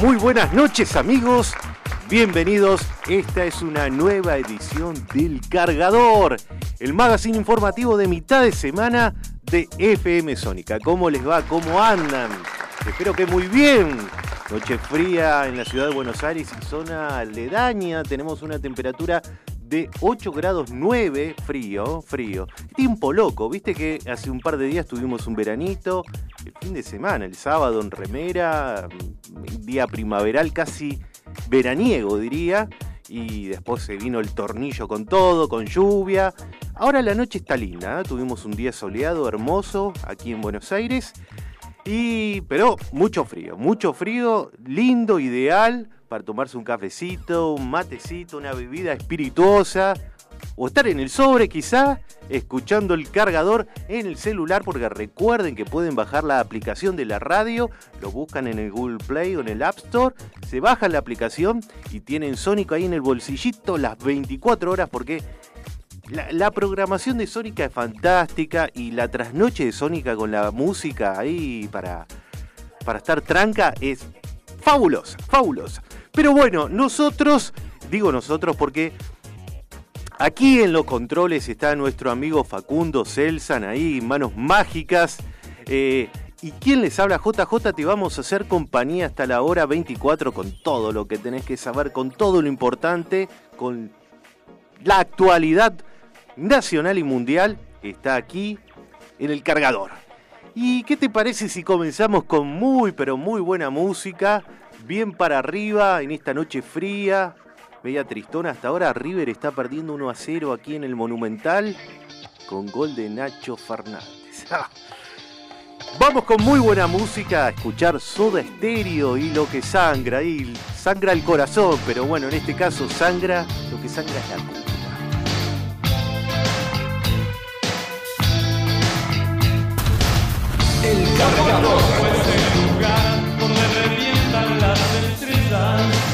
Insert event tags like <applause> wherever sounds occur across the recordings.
Muy, buenas noches amigos. Bienvenidos. Esta es una nueva edición del Cargador, el magazine informativo de mitad de semana de FM Sónica. ¿Cómo les va? ¿Cómo andan? Espero que muy bien. Noche fría en la ciudad de Buenos Aires y zona aledaña. Tenemos una temperatura de 8 grados 9, frío, frío. Tiempo loco, viste que hace un par de días tuvimos un veranito, el fin de semana, el sábado en remera, día primaveral casi veraniego diría, y después se vino el tornillo con todo, con lluvia. Ahora la noche está linda, ¿eh? tuvimos un día soleado, hermoso, aquí en Buenos Aires. Y, pero mucho frío, mucho frío, lindo, ideal para tomarse un cafecito, un matecito, una bebida espirituosa, o estar en el sobre quizá, escuchando el cargador en el celular, porque recuerden que pueden bajar la aplicación de la radio, lo buscan en el Google Play o en el App Store, se bajan la aplicación y tienen Sónico ahí en el bolsillito las 24 horas porque la, programación de Sónica es fantástica y la trasnoche de Sónica con la música ahí para, para estar tranca es fabulosa, fabulosa. Pero bueno, nosotros, digo nosotros porque aquí en los controles está nuestro amigo Facundo Celsan ahí, manos mágicas. Eh, ¿Y quién les habla? JJ, te vamos a hacer compañía hasta la hora 24 con todo lo que tenés que saber, con todo lo importante, con la actualidad nacional y mundial. Está aquí en el cargador. ¿Y qué te parece si comenzamos con muy, pero muy buena música? Bien para arriba en esta noche fría, media tristona. Hasta ahora River está perdiendo 1 a 0 aquí en el Monumental con gol de Nacho Fernández. <laughs> Vamos con muy buena música a escuchar Soda Estéreo y lo que sangra. Y sangra el corazón, pero bueno, en este caso sangra, lo que sangra es la culpa. El cargador. sun.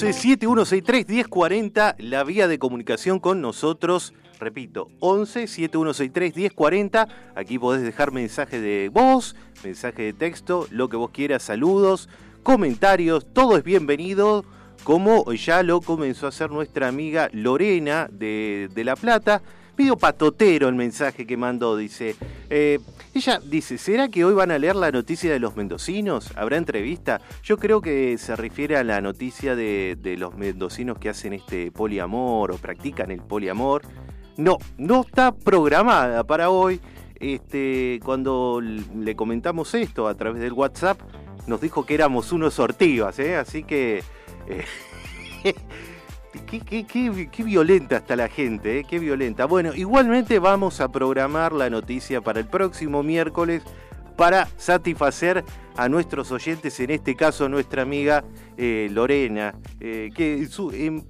11 7163 1040, la vía de comunicación con nosotros. Repito, 11 7163 1040. Aquí podés dejar mensaje de voz, mensaje de texto, lo que vos quieras, saludos, comentarios, todo es bienvenido. Como ya lo comenzó a hacer nuestra amiga Lorena de, de La Plata. Medio patotero el mensaje que mandó, dice. Eh, ella dice, ¿será que hoy van a leer la noticia de los mendocinos? ¿Habrá entrevista? Yo creo que se refiere a la noticia de, los mendocinos que hacen este poliamor o practican el poliamor. No, no está programada para hoy. Este, cuando le comentamos esto a través del WhatsApp, nos dijo que éramos unos ortivas, ¿eh? así que... Eh, <laughs> Qué, violenta está la gente, ¿eh? qué violenta. Bueno, igualmente vamos a programar la noticia para el próximo miércoles para satisfacer a nuestros oyentes, en este caso nuestra amiga eh, Lorena, eh, que em,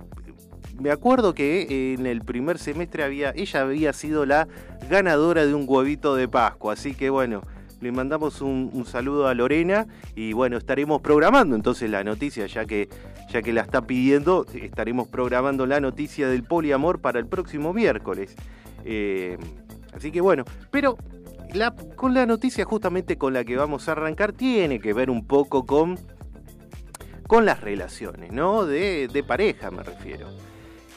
me acuerdo que en el primer semestre había, ella había sido la ganadora de un huevito de Pascua, así que bueno, le mandamos un, saludo a Lorena y bueno, estaremos programando entonces la noticia, ya que, ya que la está pidiendo, estaremos programando la noticia del poliamor para el próximo miércoles. Eh, así que bueno, pero con la noticia justamente con la que vamos a arrancar tiene que ver un poco con, con las relaciones, ¿no? De, de pareja me refiero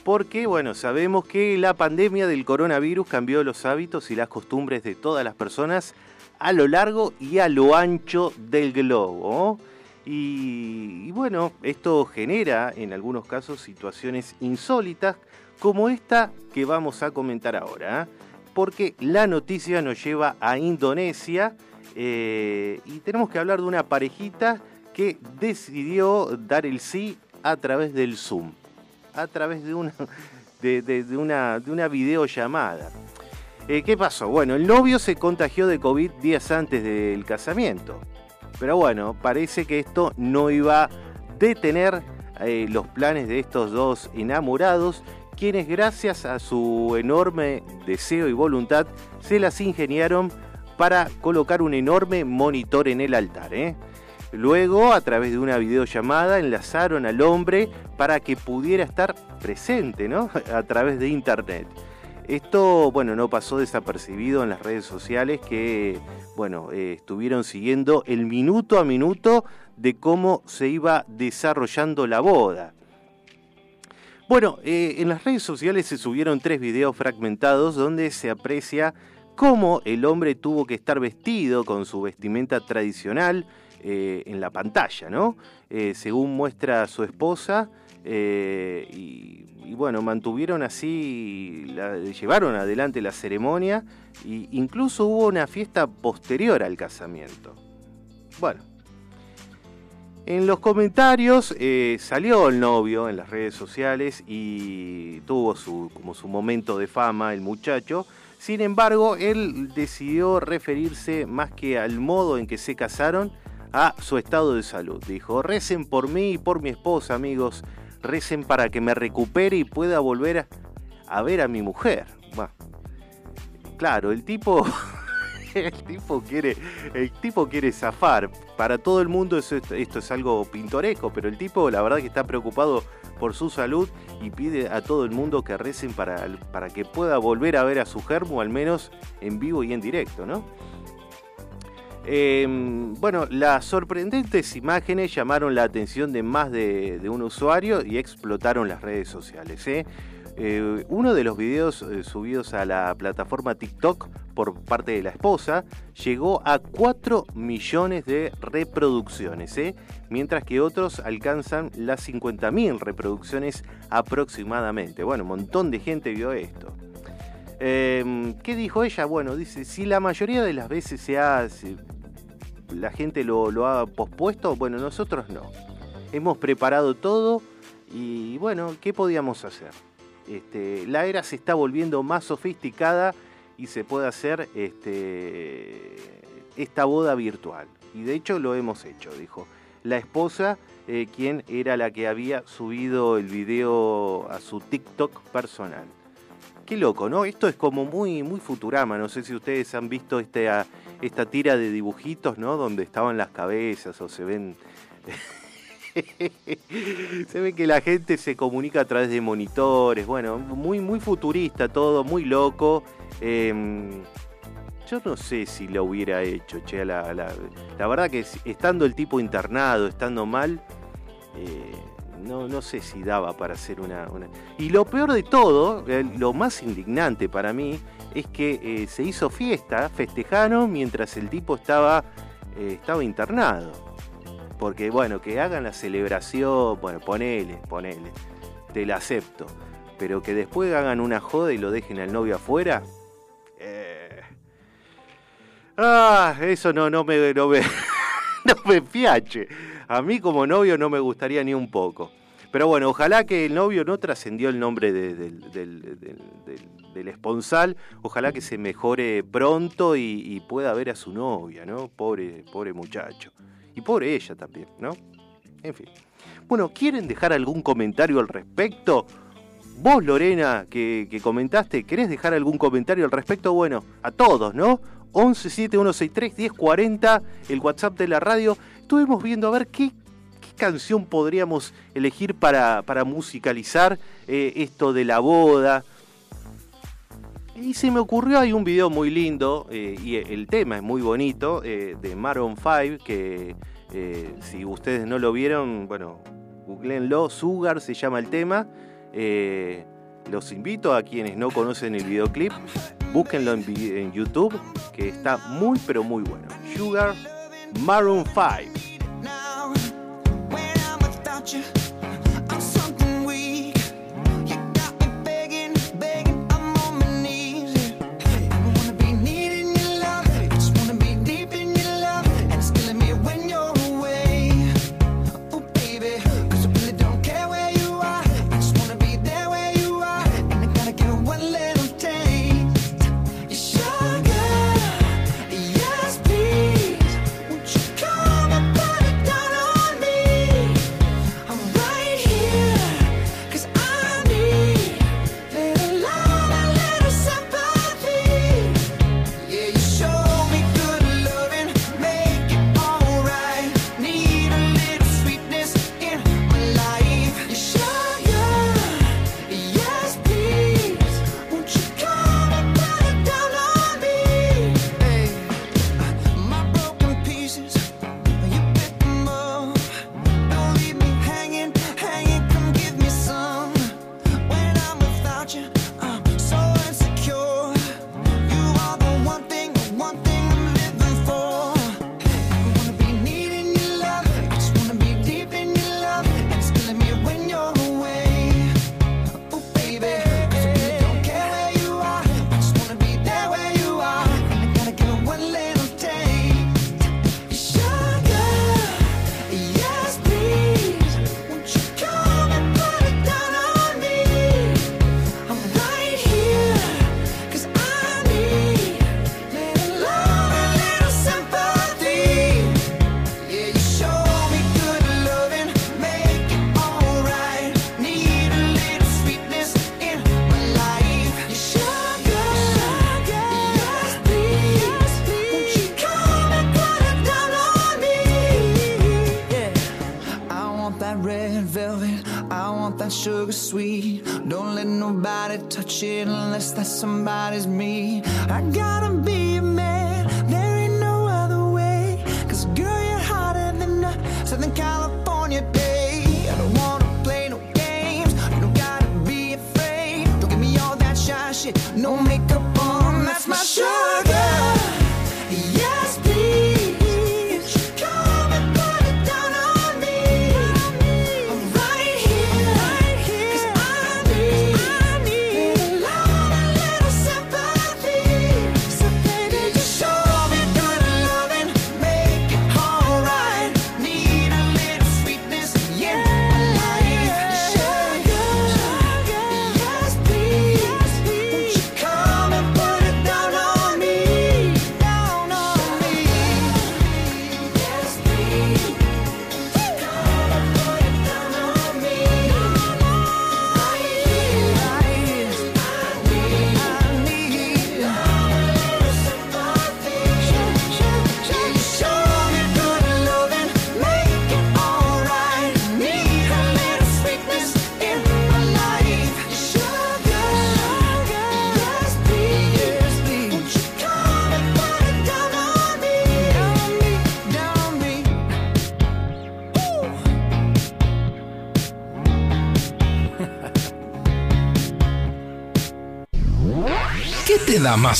porque bueno, sabemos que la pandemia del coronavirus cambió los hábitos y las costumbres de todas las personas a lo largo y a lo ancho del globo. Y, bueno, esto genera en algunos casos situaciones insólitas como esta que vamos a comentar ahora, ¿eh? porque la noticia nos lleva a Indonesia eh, y tenemos que hablar de una parejita que decidió dar el sí a través del Zoom, a través de una, de una, de una videollamada. Eh, ¿Qué pasó? Bueno, el novio se contagió de COVID días antes del casamiento. Pero bueno, parece que esto no iba a detener eh, los planes de estos dos enamorados, quienes gracias a su enorme deseo y voluntad se las ingeniaron para colocar un enorme monitor en el altar. ¿eh? Luego, a través de una videollamada, enlazaron al hombre para que pudiera estar presente ¿no? <laughs> a través de internet. Esto, bueno, no pasó desapercibido en las redes sociales que, bueno, eh, estuvieron siguiendo el minuto a minuto de cómo se iba desarrollando la boda. Bueno, eh, en las redes sociales se subieron tres videos fragmentados donde se aprecia cómo el hombre tuvo que estar vestido con su vestimenta tradicional eh, en la pantalla, ¿no? según muestra su esposa, y y bueno, mantuvieron así, llevaron adelante la ceremonia e incluso hubo una fiesta posterior al casamiento. Bueno, en los comentarios eh, salió el novio en las redes sociales y tuvo su, como su momento de fama el muchacho. Sin embargo, él decidió referirse más que al modo en que se casaron a su estado de salud. Dijo, recen por mí y por mi esposa, amigos recen para que me recupere y pueda volver a, ver a mi mujer. Claro, el tipo, <laughs> el tipo quiere, el tipo quiere zafar. Para todo el mundo esto, esto es algo pintoresco, pero el tipo la verdad que está preocupado por su salud y pide a todo el mundo que recen para, para que pueda volver a ver a su germo, al menos en vivo y en directo, ¿no? Em, bueno, las sorprendentes imágenes llamaron la atención de más de, un usuario y explotaron las redes sociales. ¿eh? Eh, uno de los videos eh, subidos a la plataforma TikTok por parte de la esposa llegó a 4 millones de reproducciones, mientras que otros alcanzan las 50.000 reproducciones aproximadamente. Bueno, un montón de gente vio esto. Em, ¿Qué dijo ella? Bueno, dice, si la mayoría de las veces se la gente lo, lo ha pospuesto, bueno, nosotros no. Hemos preparado todo y bueno, ¿qué podíamos hacer? Este, la era se está volviendo más sofisticada y se puede hacer este, esta boda virtual. Y de hecho lo hemos hecho, dijo. La esposa, eh, quien era la que había subido el video a su TikTok personal. Qué loco, ¿no? Esto es como muy, muy Futurama. No sé si ustedes han visto este, esta tira de dibujitos, ¿no? Donde estaban las cabezas o se ven <laughs> se ve que la gente se comunica a través de monitores, bueno, muy, muy futurista todo, muy loco. Em, yo no sé si lo hubiera hecho, che, la, la, verdad que estando el tipo internado, estando mal, eh, no, no, sé si daba para hacer una, Y lo peor de todo, eh, lo más indignante para mí, es que eh, se hizo fiesta, festejaron mientras el tipo estaba, estaba internado. Porque bueno, que hagan la celebración, bueno, ponele, ponele, te la acepto. Pero que después hagan una joda y lo dejen al novio afuera. Eh... Ah, eso no, no me, no me, <laughs> no me fiache. A mí como novio no me gustaría ni un poco. Pero bueno, ojalá que el novio no trascendió el nombre del, esponsal. Ojalá que se mejore pronto y, pueda ver a su novia, ¿no? Pobre, pobre muchacho. Y por ella también, ¿no? En fin. Bueno, ¿quieren dejar algún comentario al respecto? Vos, Lorena, que, comentaste, ¿querés dejar algún comentario al respecto? Bueno, a todos, ¿no? 1171631040, el WhatsApp de la radio. Estuvimos viendo a ver qué, canción podríamos elegir para, para musicalizar eh, esto de la boda. Y se me ocurrió, hay un video muy lindo eh, y el tema es muy bonito eh, de Maroon 5 que si ustedes no lo vieron, bueno, googleenlo, Sugar se llama el tema. los invito a quienes no conocen el videoclip, búsquenlo en, en YouTube que está muy pero muy bueno. Sugar Maroon 5.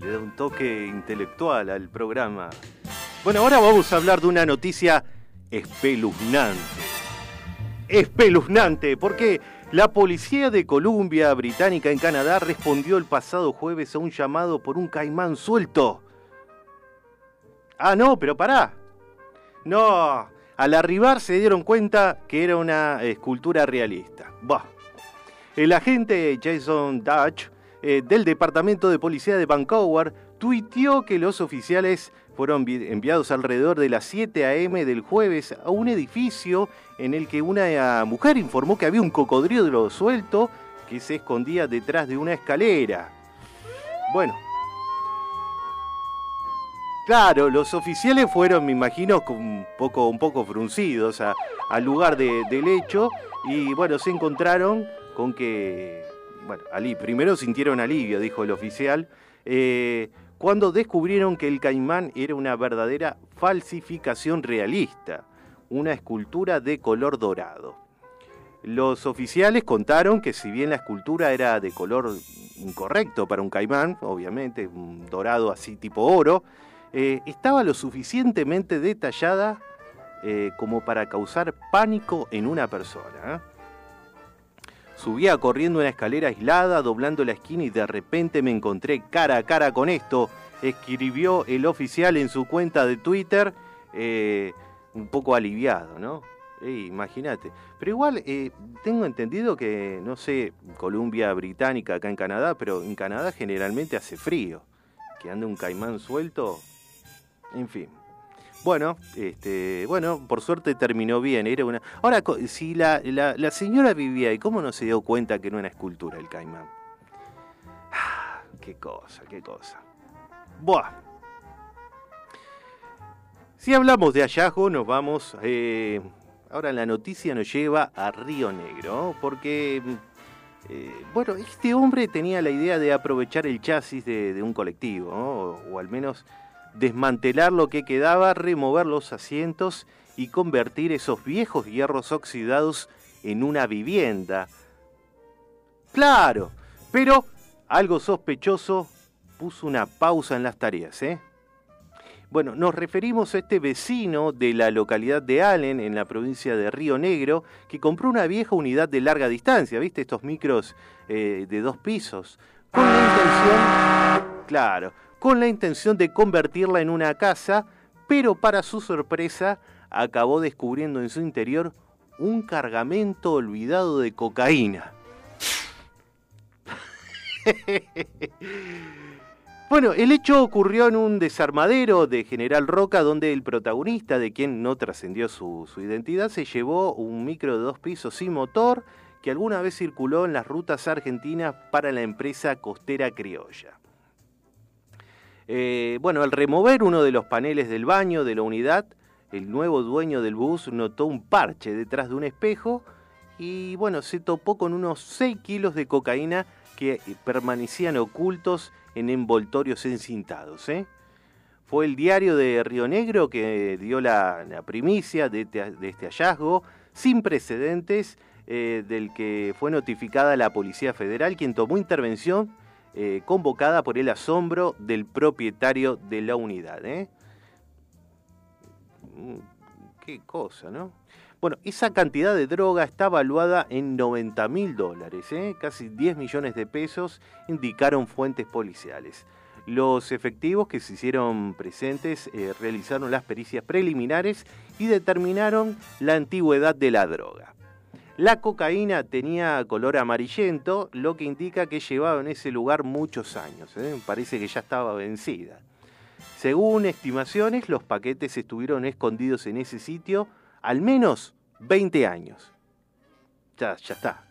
Le da un toque intelectual al programa. Bueno, ahora vamos a hablar de una noticia espeluznante. Espeluznante, porque la policía de Columbia Británica en Canadá respondió el pasado jueves a un llamado por un caimán suelto. Ah, no, pero pará. No, al arribar se dieron cuenta que era una escultura realista. Bah. El agente Jason Dutch eh, del Departamento de Policía de Vancouver tuiteó que los oficiales fueron enviados alrededor de las 7 a.m. del jueves a un edificio en el que una mujer informó que había un cocodrilo suelto que se escondía detrás de una escalera. Bueno. Claro, los oficiales fueron, me imagino, un poco, un poco fruncidos al lugar del hecho y bueno, se encontraron con que, bueno, Ali, primero sintieron alivio, dijo el oficial, eh, cuando descubrieron que el caimán era una verdadera falsificación realista, una escultura de color dorado. Los oficiales contaron que si bien la escultura era de color incorrecto para un caimán, obviamente un dorado así tipo oro, eh, estaba lo suficientemente detallada eh, como para causar pánico en una persona. Subía corriendo una escalera aislada, doblando la esquina y de repente me encontré cara a cara con esto, escribió el oficial en su cuenta de Twitter, eh, un poco aliviado, ¿no? Imagínate. Pero igual eh, tengo entendido que, no sé, Columbia Británica acá en Canadá, pero en Canadá generalmente hace frío. Que ande un caimán suelto, en fin. Bueno, este, bueno, por suerte terminó bien. Era una. Ahora, si la, la, señora vivía ahí, ¿cómo no se dio cuenta que no era escultura el caimán? Ah, qué cosa, qué cosa. Buah. Si hablamos de hallazgo, nos vamos. Eh, ahora la noticia nos lleva a Río Negro, porque. Eh, bueno, este hombre tenía la idea de aprovechar el chasis de, un colectivo, o al menos desmantelar lo que quedaba, remover los asientos y convertir esos viejos hierros oxidados en una vivienda. Claro, pero algo sospechoso puso una pausa en las tareas, ¿eh? Bueno, nos referimos a este vecino de la localidad de Allen, en la provincia de Río Negro, que compró una vieja unidad de larga distancia, ¿viste? Estos micros eh, de dos pisos, con la intención, claro, con la intención de convertirla en una casa, pero para su sorpresa acabó descubriendo en su interior un cargamento olvidado de cocaína. <laughs> bueno, el hecho ocurrió en un desarmadero de General Roca donde el protagonista, de quien no trascendió su, su, identidad, se llevó un micro de dos pisos sin motor que alguna vez circuló en las rutas argentinas para la empresa costera criolla. Eh, bueno, al remover uno de los paneles del baño de la unidad, el nuevo dueño del bus notó un parche detrás de un espejo y bueno, se topó con unos 6 kilos de cocaína que permanecían ocultos en envoltorios encintados. ¿eh? Fue el diario de Río Negro que dio la, primicia de, este hallazgo sin precedentes eh, del que fue notificada la Policía Federal, quien tomó intervención eh, convocada por el asombro del propietario de la unidad. ¿eh? Mm, qué cosa, ¿no? Bueno, esa cantidad de droga está evaluada en 90 mil dólares, ¿eh? casi 10 millones de pesos, indicaron fuentes policiales. Los efectivos que se hicieron presentes realizaron las pericias preliminares y determinaron la antigüedad de la droga. La cocaína tenía color amarillento, lo que indica que llevaba en ese lugar muchos años. ¿eh? Parece que ya estaba vencida. Según estimaciones, los paquetes estuvieron escondidos en ese sitio al menos 20 años. Ya, ya está.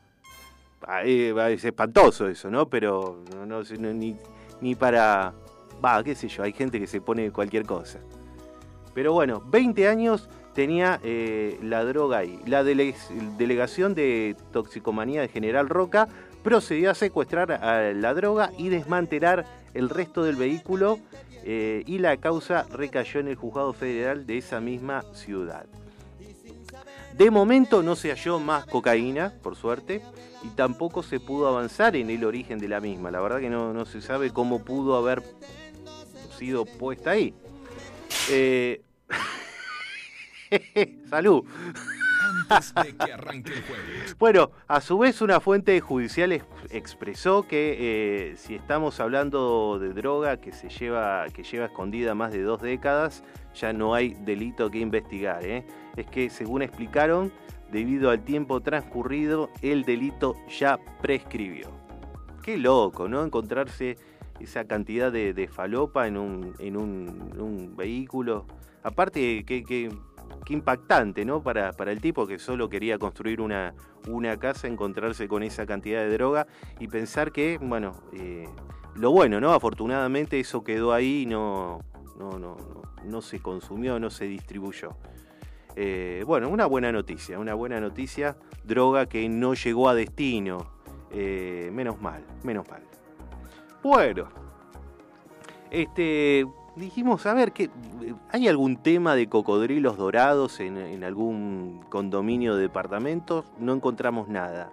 Ah, eh, es espantoso eso, ¿no? Pero ni, ni para... Va, qué sé yo, hay gente que se pone cualquier cosa. Pero bueno, 20 años tenía eh, la droga ahí. La delegación de toxicomanía de General Roca procedió a secuestrar a la droga y desmantelar el resto del vehículo eh, y la causa recayó en el juzgado federal de esa misma ciudad. De momento no se halló más cocaína, por suerte, y tampoco se pudo avanzar en el origen de la misma. La verdad que no, se sabe cómo pudo haber sido puesta ahí. Eh, <laughs> Salud. Bueno, a su vez una fuente judicial expresó que eh, si estamos hablando de droga que se lleva, que lleva escondida más de dos décadas, ya no hay delito que investigar. ¿eh? Es que según explicaron, debido al tiempo transcurrido, el delito ya prescribió. Qué loco, ¿no? Encontrarse esa cantidad de, falopa en un, en un, vehículo. Aparte, que, que impactante, ¿no? Para, para, el tipo que solo quería construir una, una, casa, encontrarse con esa cantidad de droga y pensar que, bueno, eh, lo bueno, ¿no? Afortunadamente eso quedó ahí y no, no, no, no, se consumió, no se distribuyó. Eh, bueno, una buena noticia, una buena noticia, droga que no llegó a destino. Eh, menos mal, menos mal. Bueno, este, dijimos, a ver, ¿qué, ¿hay algún tema de cocodrilos dorados en, algún condominio de departamentos? No encontramos nada.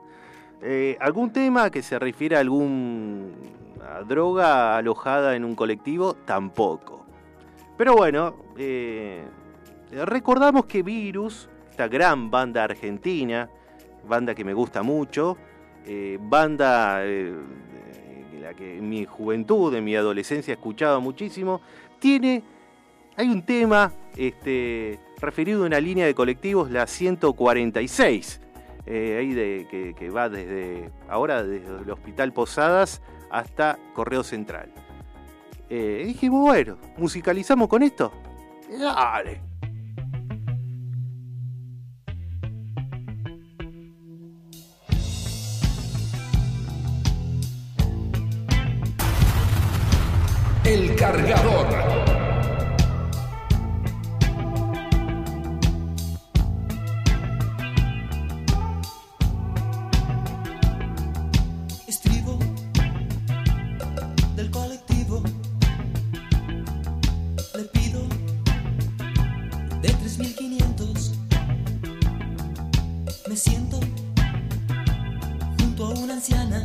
Eh, ¿Algún tema que se refiere a algún droga alojada en un colectivo? Tampoco. Pero bueno, eh, recordamos que Virus, esta gran banda argentina, banda que me gusta mucho, eh, banda la que en mi juventud, en mi adolescencia escuchaba muchísimo, tiene, hay un tema este, referido a una línea de colectivos, la 146, eh, ahí de, que, va desde ahora desde el Hospital Posadas hasta Correo Central. Eh, dijimos, bueno, musicalizamos con esto. Dale. El cargador. Estribo del colectivo. Le pido de 3500. Me siento junto a una anciana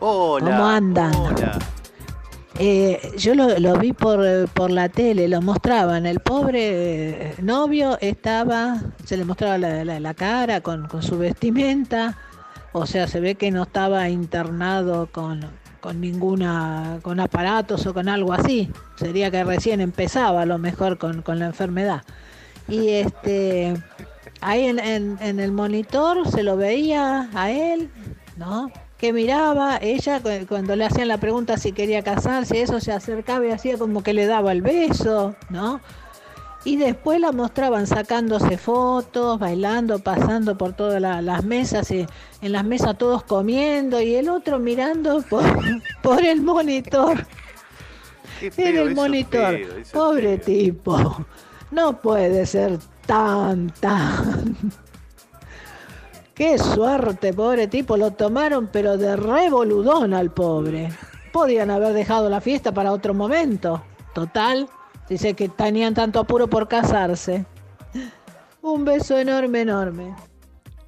Hola. ¿Cómo andan? Hola. Eh, yo lo, lo vi por, por la tele, lo mostraban. El pobre eh, novio estaba, se le mostraba la, la- la cara con, con su vestimenta. O sea, se ve que no estaba internado con, con ninguna, con aparatos o con algo así. Sería que recién empezaba a lo mejor con, con la enfermedad. Y este, ahí en, en- en el monitor se lo veía a él, ¿no? Que miraba, ella cu- cuando le hacían la pregunta si quería casarse, eso se acercaba y hacía como que le daba el beso, ¿no? Y después la mostraban sacándose fotos, bailando, pasando por todas la- las mesas, y en las mesas todos comiendo y el otro mirando por, <laughs> por el monitor. En el monitor. feo, Pobre feo. tipo. No puede ser tan, tan. Qué suerte, pobre tipo. Lo tomaron, pero de revoludón al pobre. Podían haber dejado la fiesta para otro momento. Total, dice que tenían tanto apuro por casarse. Un beso enorme, enorme.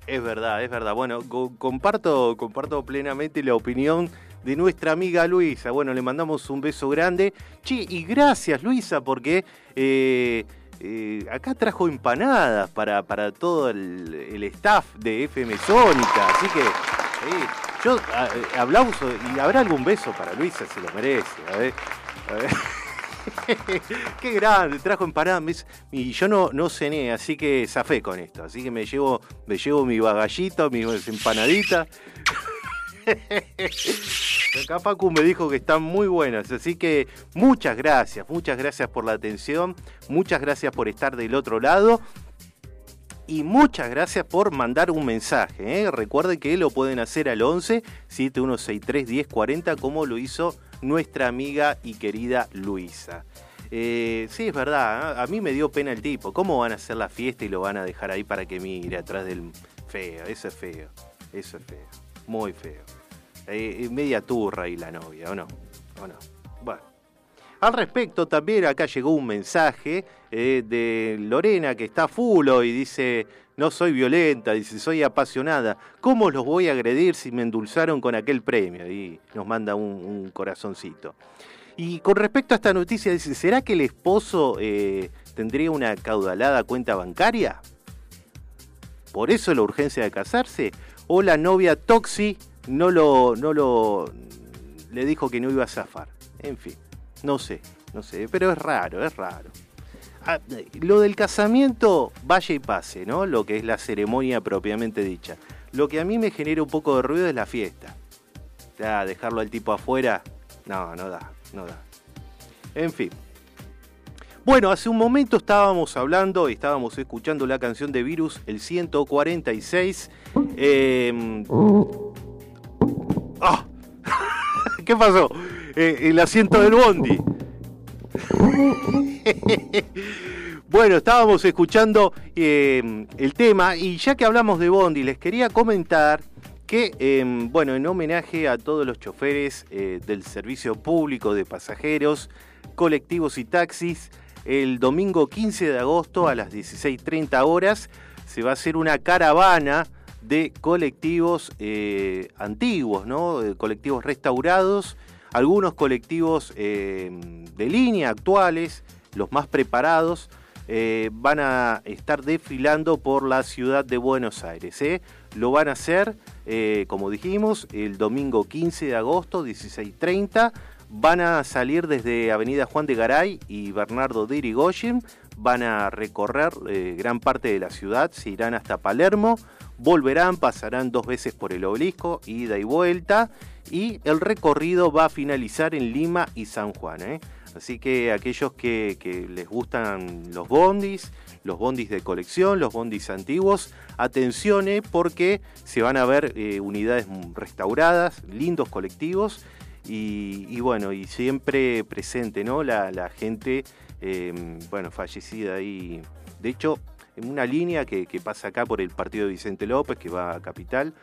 Es verdad, es verdad. Bueno, co- comparto, comparto plenamente la opinión de nuestra amiga Luisa. Bueno, le mandamos un beso grande. Che, y gracias Luisa, porque eh, eh, acá trajo empanadas para, para todo el, staff de FM Sónica. Así que yo a- eh, aplauso y habrá algún beso para Luisa, se lo merece. A ver. <laughs> Qué grande, trajo empanadas y yo no, no cené, así que zafé con esto. Así que me llevo, me llevo mi bagallito, mis empanaditas. Acá Facu me dijo que están muy buenas, así que muchas gracias, muchas gracias por la atención, muchas gracias por estar del otro lado y muchas gracias por mandar un mensaje. ¿eh? Recuerden que lo pueden hacer al 11 7163 1040 como lo hizo nuestra amiga y querida Luisa. Eh, sí, es verdad, ¿eh? a mí me dio pena el tipo. ¿Cómo van a hacer la fiesta y lo van a dejar ahí para que mire atrás del feo? Eso es feo, eso es feo, muy feo. Eh, eh, media turra ahí la novia, ¿o no? ¿O no? Bueno. Al respecto, también acá llegó un mensaje eh, de Lorena que está fulo y dice, no soy violenta, dice, soy apasionada. ¿Cómo los voy a agredir si me endulzaron con aquel premio? Y nos manda un, corazoncito. Y con respecto a esta noticia, dice, ¿será que el esposo tendría una caudalada cuenta bancaria? ¿Por eso la urgencia de casarse? ¿O la novia Toxi no lo, no lo, le dijo que no iba a zafar? En fin. No sé, no sé, pero es raro, es raro. Ah, lo del casamiento, vaya y pase, ¿no? Lo que es la ceremonia propiamente dicha. Lo que a mí me genera un poco de ruido es la fiesta. Ya, dejarlo al tipo afuera, no, no da, no da. En fin. Bueno, hace un momento estábamos hablando y estábamos escuchando la canción de Virus, el 146. Eh, ¡Ah! <laughs> ¿Qué pasó? Eh, el asiento del bondi. <laughs> bueno, estábamos escuchando eh, el tema y ya que hablamos de bondi, les quería comentar que, eh, bueno, en homenaje a todos los choferes del servicio público de pasajeros, colectivos y taxis, el domingo 15 de agosto a las 16.30 horas se va a hacer una caravana de colectivos eh, antiguos, ¿no? De colectivos restaurados, algunos colectivos eh, de línea actuales, los más preparados, eh, van a estar desfilando por la ciudad de Buenos Aires. Lo van a hacer, como dijimos, el domingo 15 de agosto, 16.30. Van a salir desde Avenida Juan de Garay y Bernardo de Irigoyen. Van a recorrer gran parte de la ciudad, se irán hasta Palermo volverán, pasarán dos veces por el obelisco, ida y vuelta, y el recorrido va a finalizar en Lima y San Juan. ¿eh? Así que aquellos que, les gustan los bondis, los bondis de colección, los bondis antiguos, atención ¿eh? porque se van a ver eh, unidades restauradas, lindos colectivos y, bueno, y siempre presente ¿no? la, gente bueno, fallecida ahí. De hecho, en una línea que, pasa acá por el partido de Vicente López, que va a Capital.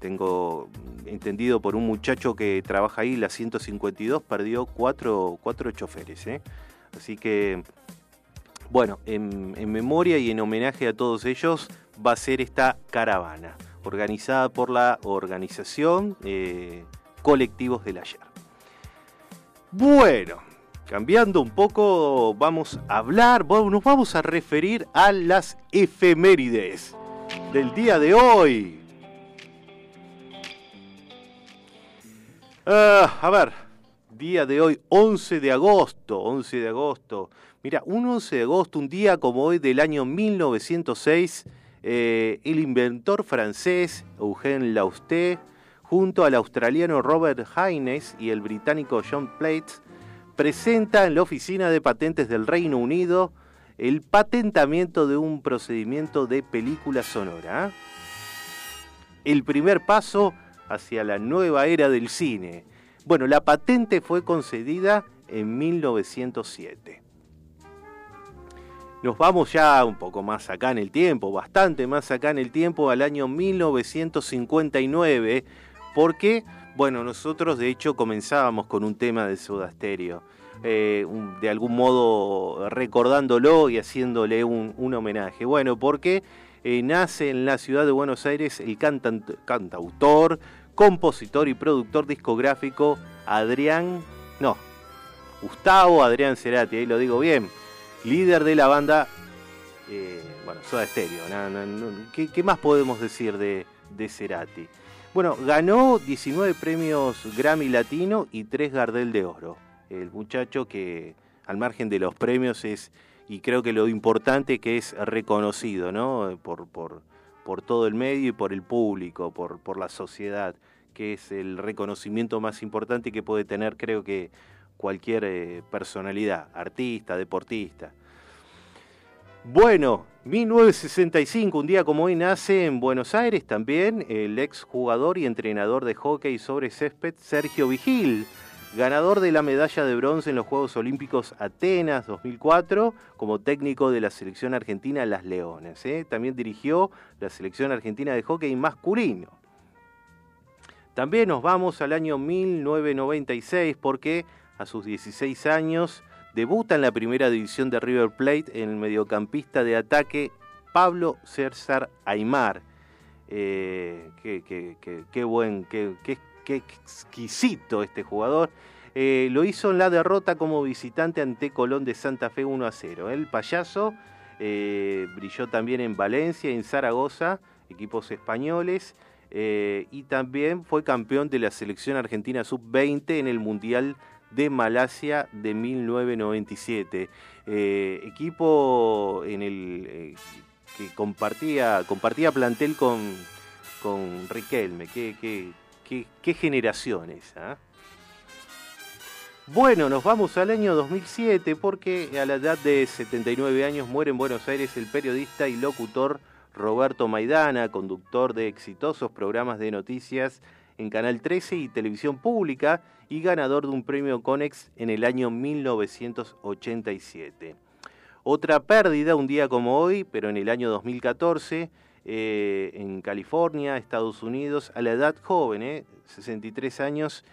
Tengo entendido por un muchacho que trabaja ahí, la 152, perdió cuatro, cuatro choferes. ¿eh? Así que, bueno, en, memoria y en homenaje a todos ellos va a ser esta caravana, organizada por la organización eh, Colectivos del Ayer. Bueno, Cambiando un poco, vamos a hablar, nos vamos a referir a las efemérides del día de hoy. Ah, a ver, día de hoy, 11 de agosto, 11 de agosto. Mira, un 11 de agosto, un día como hoy del año 1906, eh, el inventor francés Eugène Lausté, junto al australiano Robert Haynes y el británico John Plates, presenta en la Oficina de Patentes del Reino Unido el patentamiento de un procedimiento de película sonora. El primer paso hacia la nueva era del cine. Bueno, la patente fue concedida en 1907. Nos vamos ya un poco más acá en el tiempo, bastante más acá en el tiempo, al año 1959, porque bueno, nosotros de hecho comenzábamos con un tema de Soda Stereo, eh, de algún modo recordándolo y haciéndole un, homenaje. Bueno, porque eh, nace en la ciudad de Buenos Aires el cantautor, compositor y productor discográfico Adrián, no, Gustavo Adrián Cerati, ahí lo digo bien, líder de la banda, eh, bueno, Soda Stereo. ¿qué, más podemos decir de, de Cerati? Bueno, ganó 19 premios Grammy Latino y 3 Gardel de Oro. El muchacho que al margen de los premios es, y creo que lo importante que es reconocido, ¿no? Por, por, por todo el medio y por el público, por, por la sociedad, que es el reconocimiento más importante que puede tener creo que cualquier eh, personalidad, artista, deportista. Bueno, 1965, un día como hoy, nace en Buenos Aires también el ex jugador y entrenador de hockey sobre césped Sergio Vigil, ganador de la medalla de bronce en los Juegos Olímpicos Atenas 2004 como técnico de la selección argentina Las Leones. ¿eh? También dirigió la selección argentina de hockey masculino. También nos vamos al año 1996 porque a sus 16 años Debuta en la primera división de River Plate en el mediocampista de ataque Pablo César Aymar. Eh, qué, buen, qué, exquisito este jugador. Eh, lo hizo en la derrota como visitante ante Colón de Santa Fe 1 a 0. El payaso eh, brilló también en Valencia en Zaragoza, equipos españoles, y también fue campeón de la selección argentina sub-20 en el Mundial de Malasia de 1997. Eh, equipo en el eh, que compartía, compartía plantel con, con Riquelme. Qué, qué, generaciones. ¿ah? Bueno, nos vamos al año 2007 porque a la edad de 79 años muere en Buenos Aires el periodista y locutor Roberto Maidana, conductor de exitosos programas de noticias en Canal 13 y Televisión Pública y ganador de un premio Conex en el año 1987. Otra pérdida un día como hoy, pero en el año 2014, eh, en California, Estados Unidos, a la edad joven, 63 eh, años,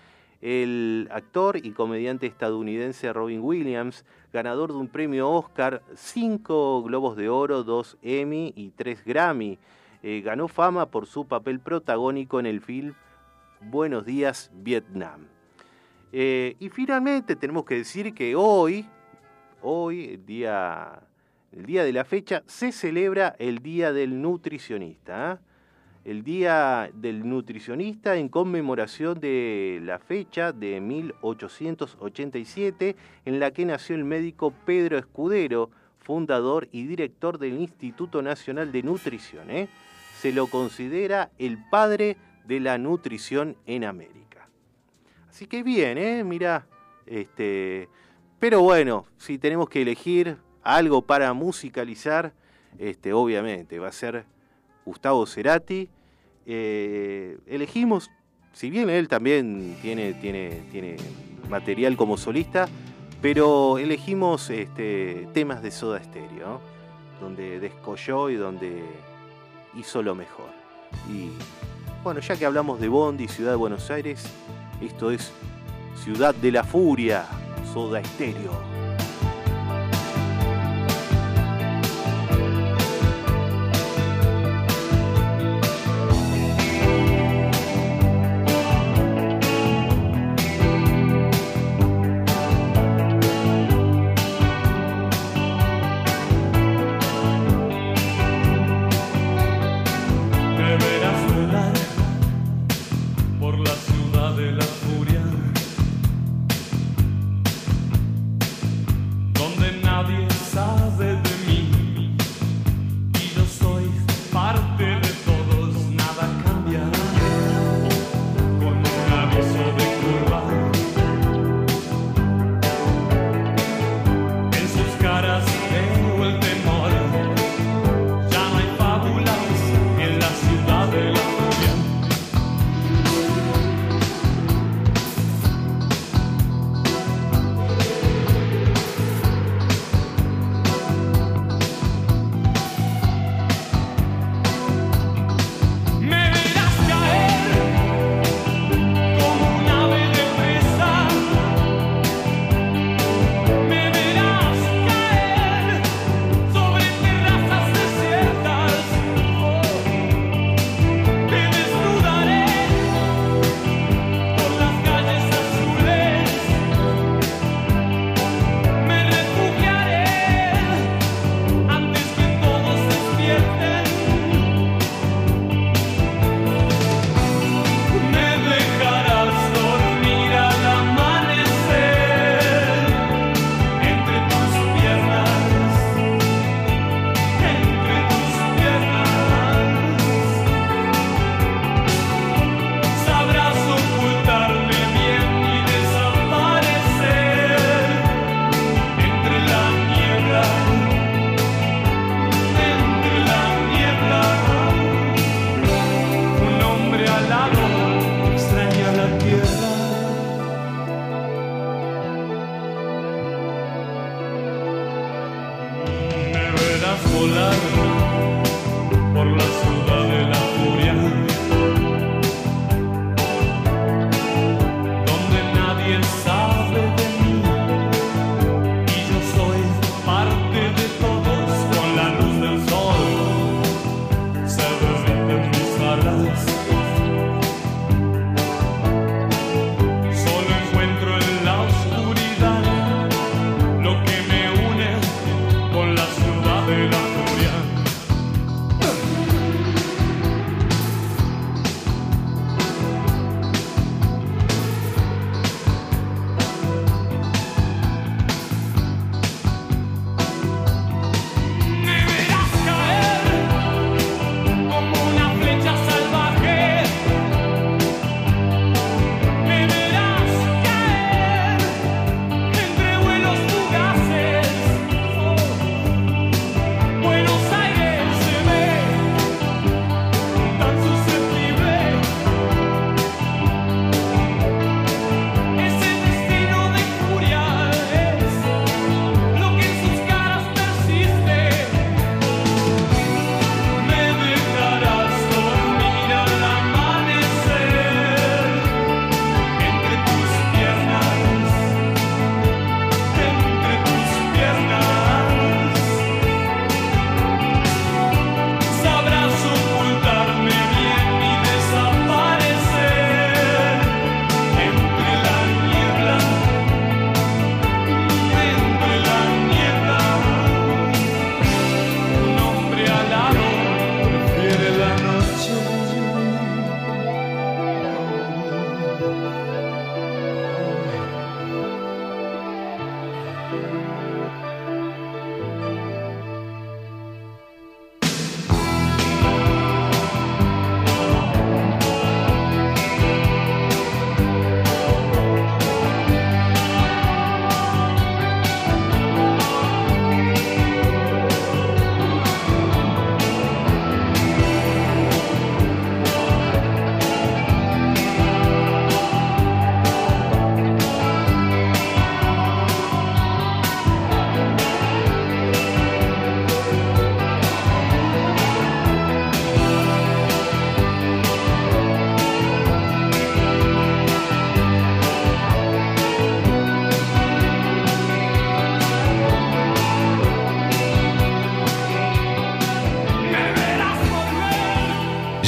el actor y comediante estadounidense Robin Williams, ganador de un premio Oscar, cinco Globos de Oro, dos Emmy y tres Grammy. Eh, ganó fama por su papel protagónico en el film Buenos Días Vietnam. Eh, y finalmente tenemos que decir que hoy, hoy, el día, el día de la fecha, se celebra el Día del Nutricionista. ¿ah? el Día del Nutricionista en conmemoración de la fecha de 1887 en la que nació el médico Pedro Escudero, fundador y director del Instituto Nacional de Nutrición. ¿eh? Se lo considera el padre la nutrición en América. Así que bien, ¿eh? mira, este, pero bueno, si tenemos que elegir algo para musicalizar, este, obviamente va a ser Gustavo Cerati. Eh, elegimos, si bien él también tiene, tiene, tiene material como solista, pero elegimos este, temas de Soda Stereo, donde descolló y donde hizo lo mejor. Y bueno, ya que hablamos de Bondi, Ciudad de Buenos Aires, esto es Ciudad de la Furia, Soda Stereo.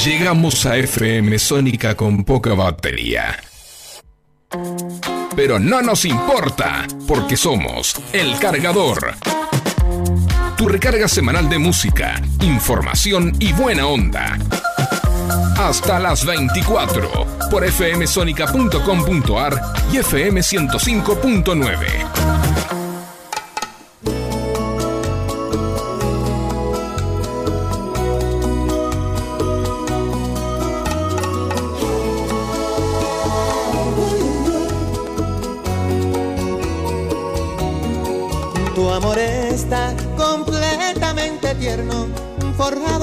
Llegamos a FM Sónica con poca batería. Pero no nos importa, porque somos El Cargador. Tu recarga semanal de música, información y buena onda. Hasta las 24 por fmsonica.com.ar y fm105.9.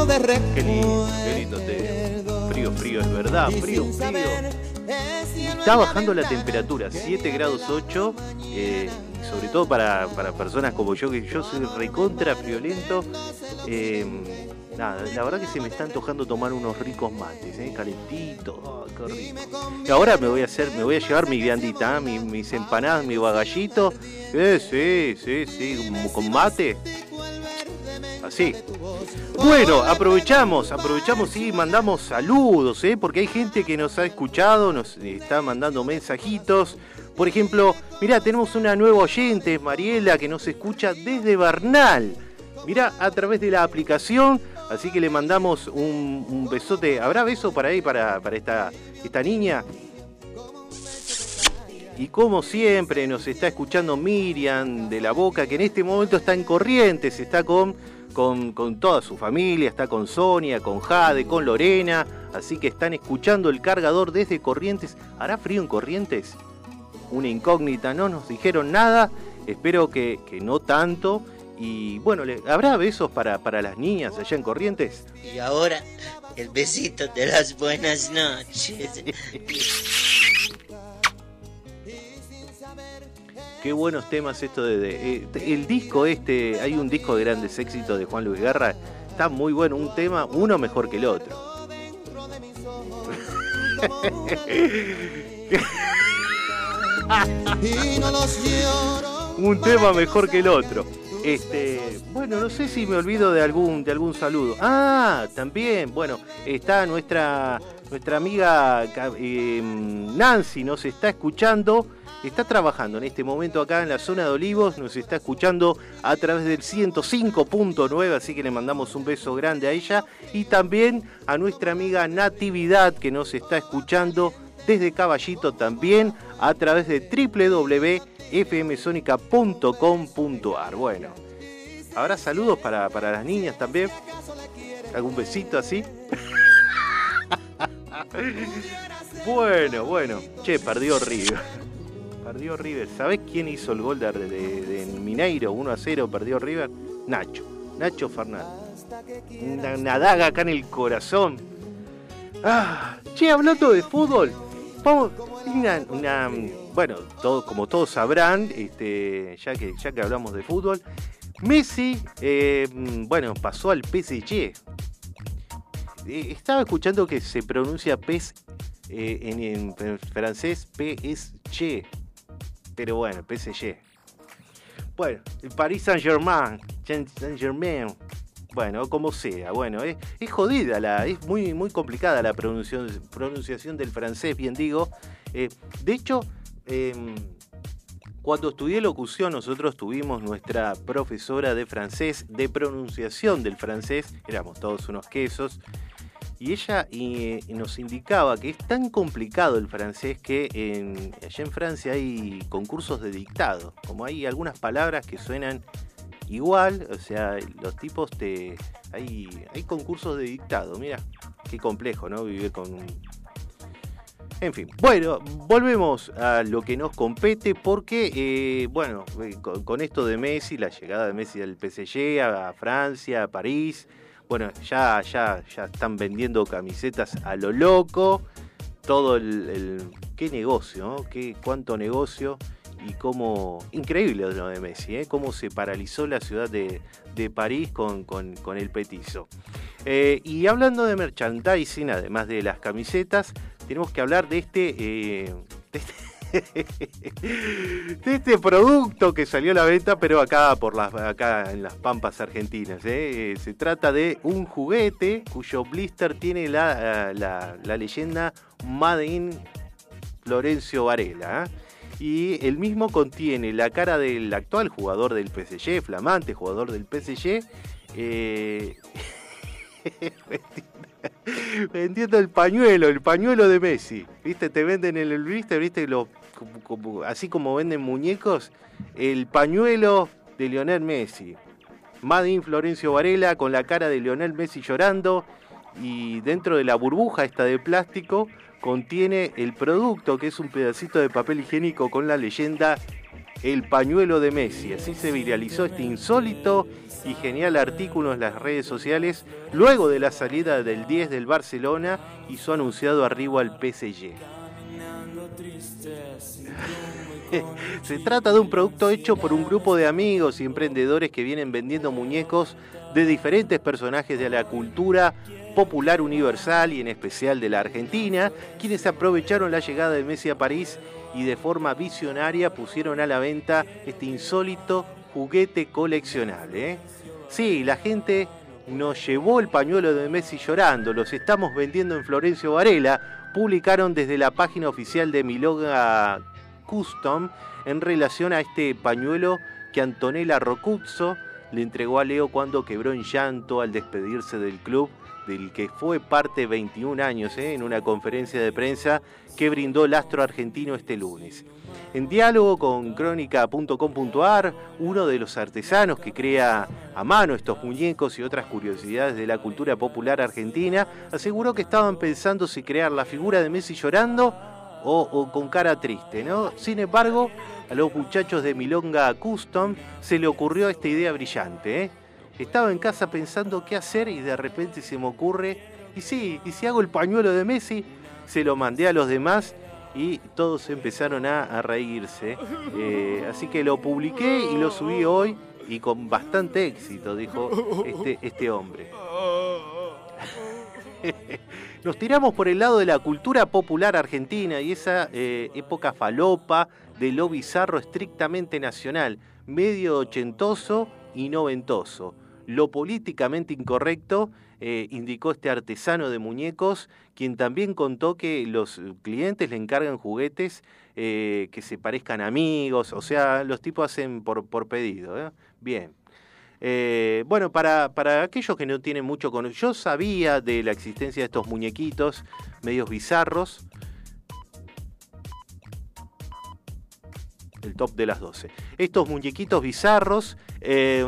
de. Qué lindo, qué lindo te. Frío, frío, es verdad, frío, frío. Está bajando la temperatura, 7 grados 8, eh, sobre todo para, para personas como yo, que yo soy recontra friolento. eh, nada, la verdad que se me está antojando tomar unos ricos mates, eh, calentitos, oh, qué rico. Y ahora me voy a hacer, me voy a llevar mi viandita, mi- mis empanadas, mi bagallito. Eh, sí, sí, sí, con mate. Así. Bueno, aprovechamos, aprovechamos y mandamos saludos, ¿eh? porque hay gente que nos ha escuchado, nos está mandando mensajitos. Por ejemplo, mirá, tenemos una nueva oyente, Mariela, que nos escucha desde Bernal. Mirá, a través de la aplicación, así que le mandamos un, besote. ¿Habrá beso para ahí, para, para esta, esta niña? Y como siempre nos está escuchando Miriam de la Boca, que en este momento está en Corrientes, está con, con, con toda su familia, está con Sonia, con Jade, con Lorena, así que están escuchando el cargador desde Corrientes. ¿Hará frío en Corrientes? Una incógnita, no nos dijeron nada, espero que, que no tanto. Y bueno, ¿habrá besos para, para las niñas allá en Corrientes? Y ahora, el besito de las buenas noches. <laughs> Qué buenos temas esto de, eh, el disco este, hay un disco de grandes éxitos de Juan Luis Guerra, está muy bueno, un tema, uno mejor que el otro. <laughs> Un tema mejor que el otro. Este, bueno, no sé si me olvido de algún de algún saludo. Ah, también, bueno, está nuestra nuestra amiga eh, Nancy nos está escuchando, está trabajando en este momento acá en la zona de Olivos, nos está escuchando a través del 105.9, así que le mandamos un beso grande a ella y también a nuestra amiga Natividad que nos está escuchando desde Caballito también a través de www.fmsonica.com.ar. Bueno, ¿habrá saludos para, para las niñas también? ¿Algún besito así? <laughs> bueno, bueno. Che, perdió River. Perdió River. ¿Sabés quién hizo el gol de, de, Mineiro? 1 a 0, perdió River. Nacho. Nacho Fernández. Una, una daga acá en el corazón. Ah, che, hablando de fútbol, vamos, una, bueno, como todos sabrán, este, ya que ya que hablamos de fútbol, Messi, eh, bueno, pasó al PSG. Eh, estaba escuchando que se pronuncia PES eh, en, en francés PSG, pero bueno, PSG. Bueno, el Paris Saint Germain, Saint Germain, bueno, como sea, bueno, es, es jodida, la, es muy, muy complicada la pronunciación, pronunciación del francés, bien digo. Eh, de hecho, em, cuando estudié locución, nosotros tuvimos nuestra profesora de francés, de pronunciación del francés, éramos todos unos quesos, y ella nos indicaba que es tan complicado el francés que allá en Francia hay concursos de dictado, como hay algunas palabras que suenan igual, o sea, los tipos te... Hay, hay concursos de dictado, mira, qué complejo, ¿no? Vivir con. En fin, bueno, volvemos a lo que nos compete porque, eh, bueno, eh, con, esto de Messi, la llegada de Messi al PSG, a Francia, a París, bueno, ya, ya, ya están vendiendo camisetas a lo loco, todo el... qué negocio, ¿no? Qué, cuánto negocio y cómo... Increíble lo de Messi, ¿eh? Cómo se paralizó la ciudad de, de París con, con- con el petizo. Eh, y hablando de merchandising, además de las camisetas, tenemos que hablar de este... eh, de este- de <laughs> este producto que salió a la venta, pero acá por las acá en las pampas argentinas. ¿eh? Eh, Se trata de un juguete cuyo blister tiene la, eh, la- leyenda Made in Florencio Varela. Y el mismo contiene la cara del actual jugador del PSG, flamante jugador del PSG. vendiendo <laughs> el pañuelo, el pañuelo de Messi. ¿Viste? Te venden en el blister, ¿viste? Lo- así como venden muñecos, el pañuelo de Lionel Messi. Made in Florencio Varela con la cara de Lionel Messi llorando y dentro de la burbuja esta de plástico contiene el producto que es un pedacito de papel higiénico con la leyenda El pañuelo de Messi. Así se viralizó este insólito y genial artículo en las redes sociales luego de la salida del 10 del Barcelona y su anunciado arribo al PSG. <laughs> Se trata de un producto hecho por un grupo de amigos y emprendedores que vienen vendiendo muñecos de diferentes personajes de la cultura popular universal y en especial de la Argentina, quienes aprovecharon la llegada de Messi a París y de forma visionaria pusieron a la venta este insólito juguete coleccionable. ¿eh? Sí, la gente nos llevó el pañuelo de Messi llorando, los estamos vendiendo en Florencio Varela, publicaron desde la página oficial de Milonga Custom en relación a este pañuelo que Antonella Rocuzzo le entregó a Leo cuando quebró en llanto al despedirse del club del que fue parte 21 años ¿eh? en una conferencia de prensa que brindó el astro argentino este lunes. En diálogo con crónica.com.ar, uno de los artesanos que crea a mano estos muñecos y otras curiosidades de la cultura popular argentina, aseguró que estaban pensando si crear la figura de Messi llorando o, con cara triste, ¿no? Sin embargo, a los muchachos de Milonga Custom se le ocurrió esta idea brillante, ¿eh? Estaba en casa pensando qué hacer y de repente se me ocurre, y sí, y si hago el pañuelo de Messi, se lo mandé a los demás y todos empezaron a, reírse. Eh, así que lo publiqué y lo subí hoy y con bastante éxito, dijo este, este hombre. <laughs> Nos tiramos por el lado de la cultura popular argentina y esa eh, época falopa de lo bizarro estrictamente nacional, medio ochentoso y noventoso. Lo políticamente incorrecto, eh, indicó este artesano de muñecos, quien también contó que los clientes le encargan juguetes eh, que se parezcan a amigos, o sea, los tipos hacen por, pedido. Bien. Eh, bueno, para, para aquellos que no tienen mucho conocimiento, yo sabía de la existencia de estos muñequitos medios bizarros. El top de las 12. Estos muñequitos bizarros eh,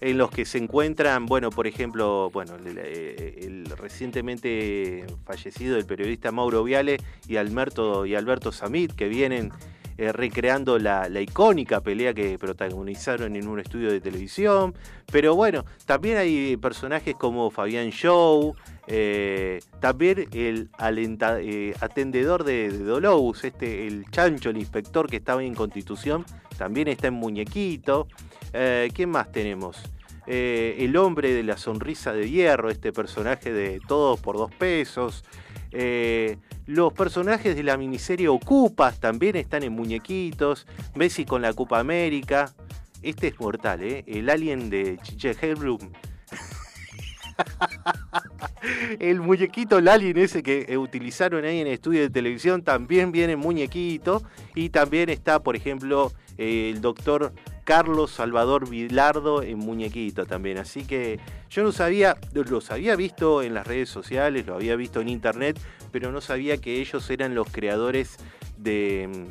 en los que se encuentran, bueno, por ejemplo, bueno, el, el recientemente fallecido el periodista Mauro Viale y Alberto, y Alberto Samit, que vienen eh, recreando la, icónica pelea que protagonizaron en un estudio de televisión. Pero bueno, también hay personajes como Fabián Show, eh, también el eh, atendedor de, de, Dolous, este, el chancho, el inspector que estaba en Constitución, también está en muñequito. ¿Quién más tenemos? el hombre de la sonrisa de hierro, este personaje de todos por dos pesos. Eh, los personajes de la miniserie Ocupas también están en muñequitos. Messi con la Copa América. Este es mortal, ¿eh? El alien de Chiche <laughs> Hellblum. el muñequito, el alien ese que eh, utilizaron ahí en el estudio de televisión, también viene en muñequito. Y también está, por ejemplo, eh, el doctor Carlos Salvador Vilardo en muñequito también. Así que yo no sabía, los había visto en las redes sociales, lo había visto en internet, pero no sabía que ellos eran los creadores de,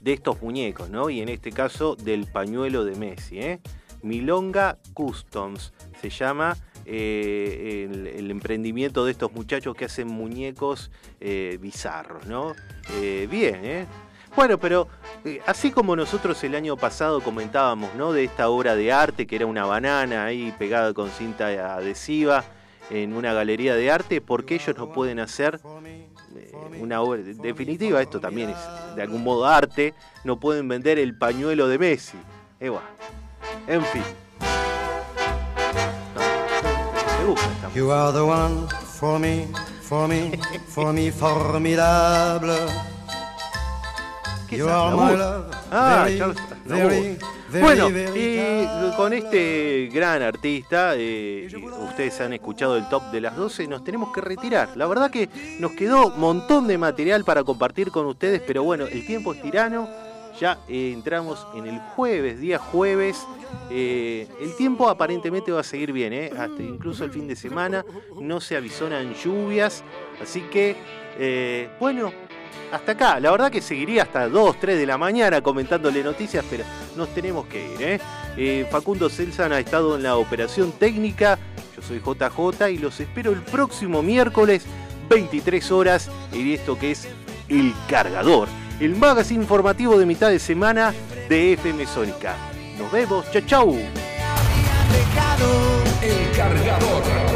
de estos muñecos, ¿no? Y en este caso del pañuelo de Messi, ¿eh? Milonga Customs se llama eh, el, el, emprendimiento de estos muchachos que hacen muñecos eh, bizarros, ¿no? Eh, bien, ¿eh? Bueno, pero eh, así como nosotros el año pasado comentábamos, ¿no? De esta obra de arte que era una banana ahí pegada con cinta adhesiva en una galería de arte, ¿por qué ellos no pueden hacer eh, una obra? En definitiva, esto también es de algún modo arte, no pueden vender el pañuelo de Messi. Eva. En fin. No, me gusta esta You are the one for me, for me, <laughs> for me formidable. ¿Qué. Ah, Charles Aznavour. Bueno, y con este gran artista, eh, ustedes han escuchado el top de las 12, nos tenemos que retirar. La verdad que nos quedó un montón de material para compartir con ustedes, pero bueno, el tiempo es tirano. Ya eh, entramos en el jueves, día jueves. Eh, el tiempo aparentemente va a seguir bien, ¿eh? hasta incluso el fin de semana. No se avisonan lluvias. Así que, bueno, hasta acá. La verdad que seguiría hasta 2, 3 de la mañana comentándole noticias, pero nos tenemos que ir. ¿eh? Eh, Facundo Selsan ha estado en la operación técnica. Yo soy JJ y los espero el próximo miércoles, 23 horas, en esto que es El Cargador, el magazine informativo de mitad de semana de FM Sónica. Nos vemos, chau chau. El cargador.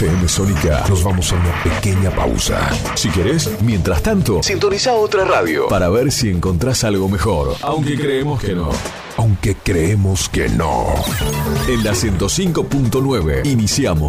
FM Sónica nos vamos a una pequeña pausa. Si querés, mientras tanto, sintoniza otra radio para ver si encontrás algo mejor. Aunque creemos que no. Aunque creemos que no. En la 105.9 iniciamos